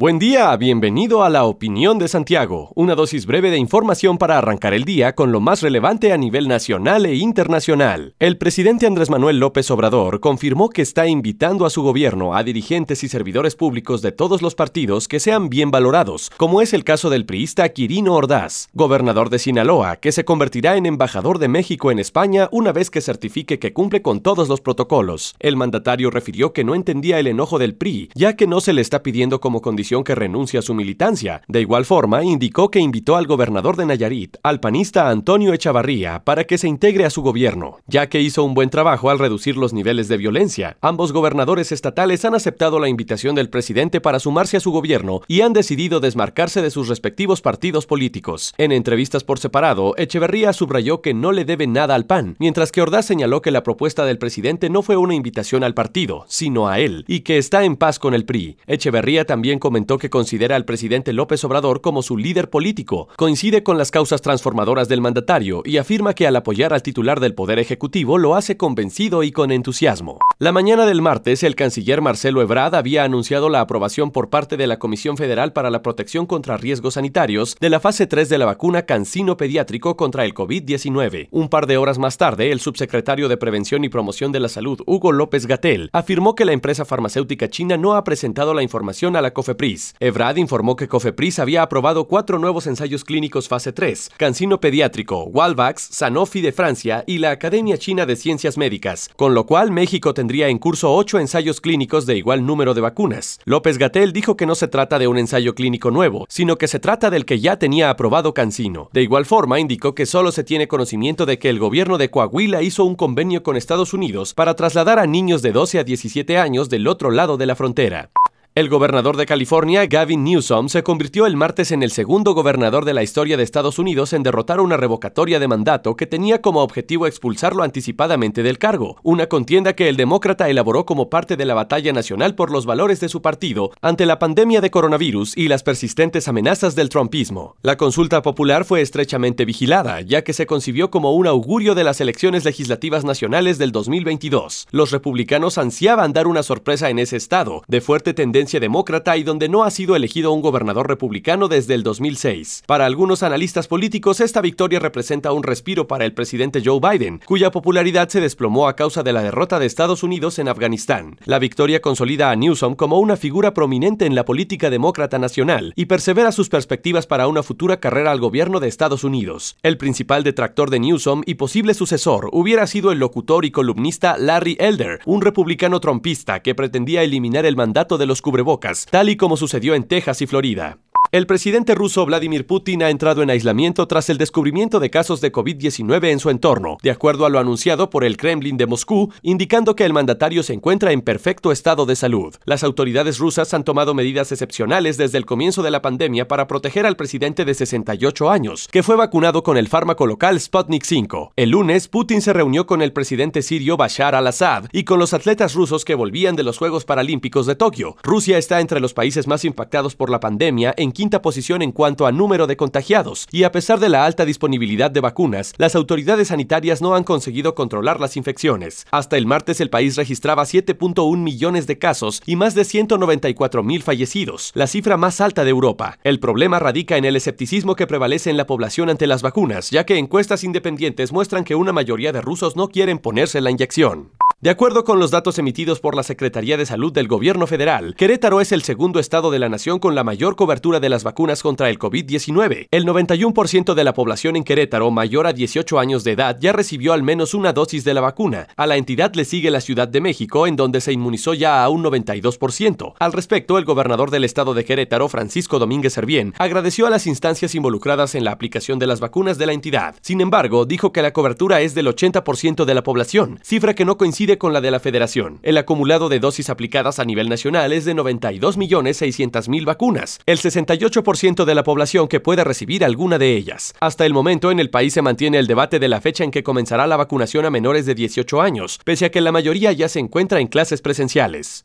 Buen día, bienvenido a la Opinión de Santiago, una dosis breve de información para arrancar el día con lo más relevante a nivel nacional e internacional. El presidente Andrés Manuel López Obrador confirmó que está invitando a su gobierno a dirigentes y servidores públicos de todos los partidos que sean bien valorados, como es el caso del priista Quirino Ordaz, gobernador de Sinaloa, que se convertirá en embajador de México en España una vez que certifique que cumple con todos los protocolos. El mandatario refirió que no entendía el enojo del PRI, ya que no se le está pidiendo como condición que renuncia a su militancia. De igual forma, indicó que invitó al gobernador de Nayarit, al panista Antonio Echavarría, para que se integre a su gobierno, ya que hizo un buen trabajo al reducir los niveles de violencia. Ambos gobernadores estatales han aceptado la invitación del presidente para sumarse a su gobierno y han decidido desmarcarse de sus respectivos partidos políticos. En entrevistas por separado, Echeverría subrayó que no le debe nada al PAN, mientras que Ordaz señaló que la propuesta del presidente no fue una invitación al partido, sino a él, y que está en paz con el PRI. Echeverría también comentó que considera al presidente López Obrador como su líder político, coincide con las causas transformadoras del mandatario y afirma que al apoyar al titular del Poder Ejecutivo lo hace convencido y con entusiasmo. La mañana del martes, el canciller Marcelo Ebrard había anunciado la aprobación por parte de la Comisión Federal para la Protección contra Riesgos Sanitarios de la fase 3 de la vacuna Cancino Pediátrico contra el COVID-19. Un par de horas más tarde, el subsecretario de Prevención y Promoción de la Salud, Hugo López Gatel, afirmó que la empresa farmacéutica china no ha presentado la información a la COFEPRIS Evrad informó que Cofepris había aprobado cuatro nuevos ensayos clínicos fase 3, Cancino Pediátrico, Walvax, Sanofi de Francia y la Academia China de Ciencias Médicas, con lo cual México tendría en curso ocho ensayos clínicos de igual número de vacunas. López Gatel dijo que no se trata de un ensayo clínico nuevo, sino que se trata del que ya tenía aprobado Cancino. De igual forma, indicó que solo se tiene conocimiento de que el gobierno de Coahuila hizo un convenio con Estados Unidos para trasladar a niños de 12 a 17 años del otro lado de la frontera. El gobernador de California, Gavin Newsom, se convirtió el martes en el segundo gobernador de la historia de Estados Unidos en derrotar una revocatoria de mandato que tenía como objetivo expulsarlo anticipadamente del cargo, una contienda que el demócrata elaboró como parte de la batalla nacional por los valores de su partido ante la pandemia de coronavirus y las persistentes amenazas del trumpismo. La consulta popular fue estrechamente vigilada, ya que se concibió como un augurio de las elecciones legislativas nacionales del 2022. Los republicanos ansiaban dar una sorpresa en ese estado, de fuerte tendencia demócrata y donde no ha sido elegido un gobernador republicano desde el 2006. Para algunos analistas políticos, esta victoria representa un respiro para el presidente Joe Biden, cuya popularidad se desplomó a causa de la derrota de Estados Unidos en Afganistán. La victoria consolida a Newsom como una figura prominente en la política demócrata nacional y persevera sus perspectivas para una futura carrera al gobierno de Estados Unidos. El principal detractor de Newsom y posible sucesor hubiera sido el locutor y columnista Larry Elder, un republicano trompista que pretendía eliminar el mandato de los tal y como sucedió en Texas y Florida. El presidente ruso Vladimir Putin ha entrado en aislamiento tras el descubrimiento de casos de COVID-19 en su entorno, de acuerdo a lo anunciado por el Kremlin de Moscú, indicando que el mandatario se encuentra en perfecto estado de salud. Las autoridades rusas han tomado medidas excepcionales desde el comienzo de la pandemia para proteger al presidente de 68 años, que fue vacunado con el fármaco local Sputnik 5. El lunes, Putin se reunió con el presidente sirio Bashar al-Assad y con los atletas rusos que volvían de los Juegos Paralímpicos de Tokio. Rusia está entre los países más impactados por la pandemia en quinta posición en cuanto a número de contagiados, y a pesar de la alta disponibilidad de vacunas, las autoridades sanitarias no han conseguido controlar las infecciones. Hasta el martes el país registraba 7.1 millones de casos y más de 194 mil fallecidos, la cifra más alta de Europa. El problema radica en el escepticismo que prevalece en la población ante las vacunas, ya que encuestas independientes muestran que una mayoría de rusos no quieren ponerse la inyección. De acuerdo con los datos emitidos por la Secretaría de Salud del Gobierno Federal, Querétaro es el segundo estado de la nación con la mayor cobertura de las vacunas contra el COVID-19. El 91% de la población en Querétaro mayor a 18 años de edad ya recibió al menos una dosis de la vacuna. A la entidad le sigue la Ciudad de México, en donde se inmunizó ya a un 92%. Al respecto, el gobernador del estado de Querétaro, Francisco Domínguez Servién, agradeció a las instancias involucradas en la aplicación de las vacunas de la entidad. Sin embargo, dijo que la cobertura es del 80% de la población, cifra que no con la de la Federación. El acumulado de dosis aplicadas a nivel nacional es de 92.600.000 vacunas, el 68% de la población que puede recibir alguna de ellas. Hasta el momento en el país se mantiene el debate de la fecha en que comenzará la vacunación a menores de 18 años, pese a que la mayoría ya se encuentra en clases presenciales.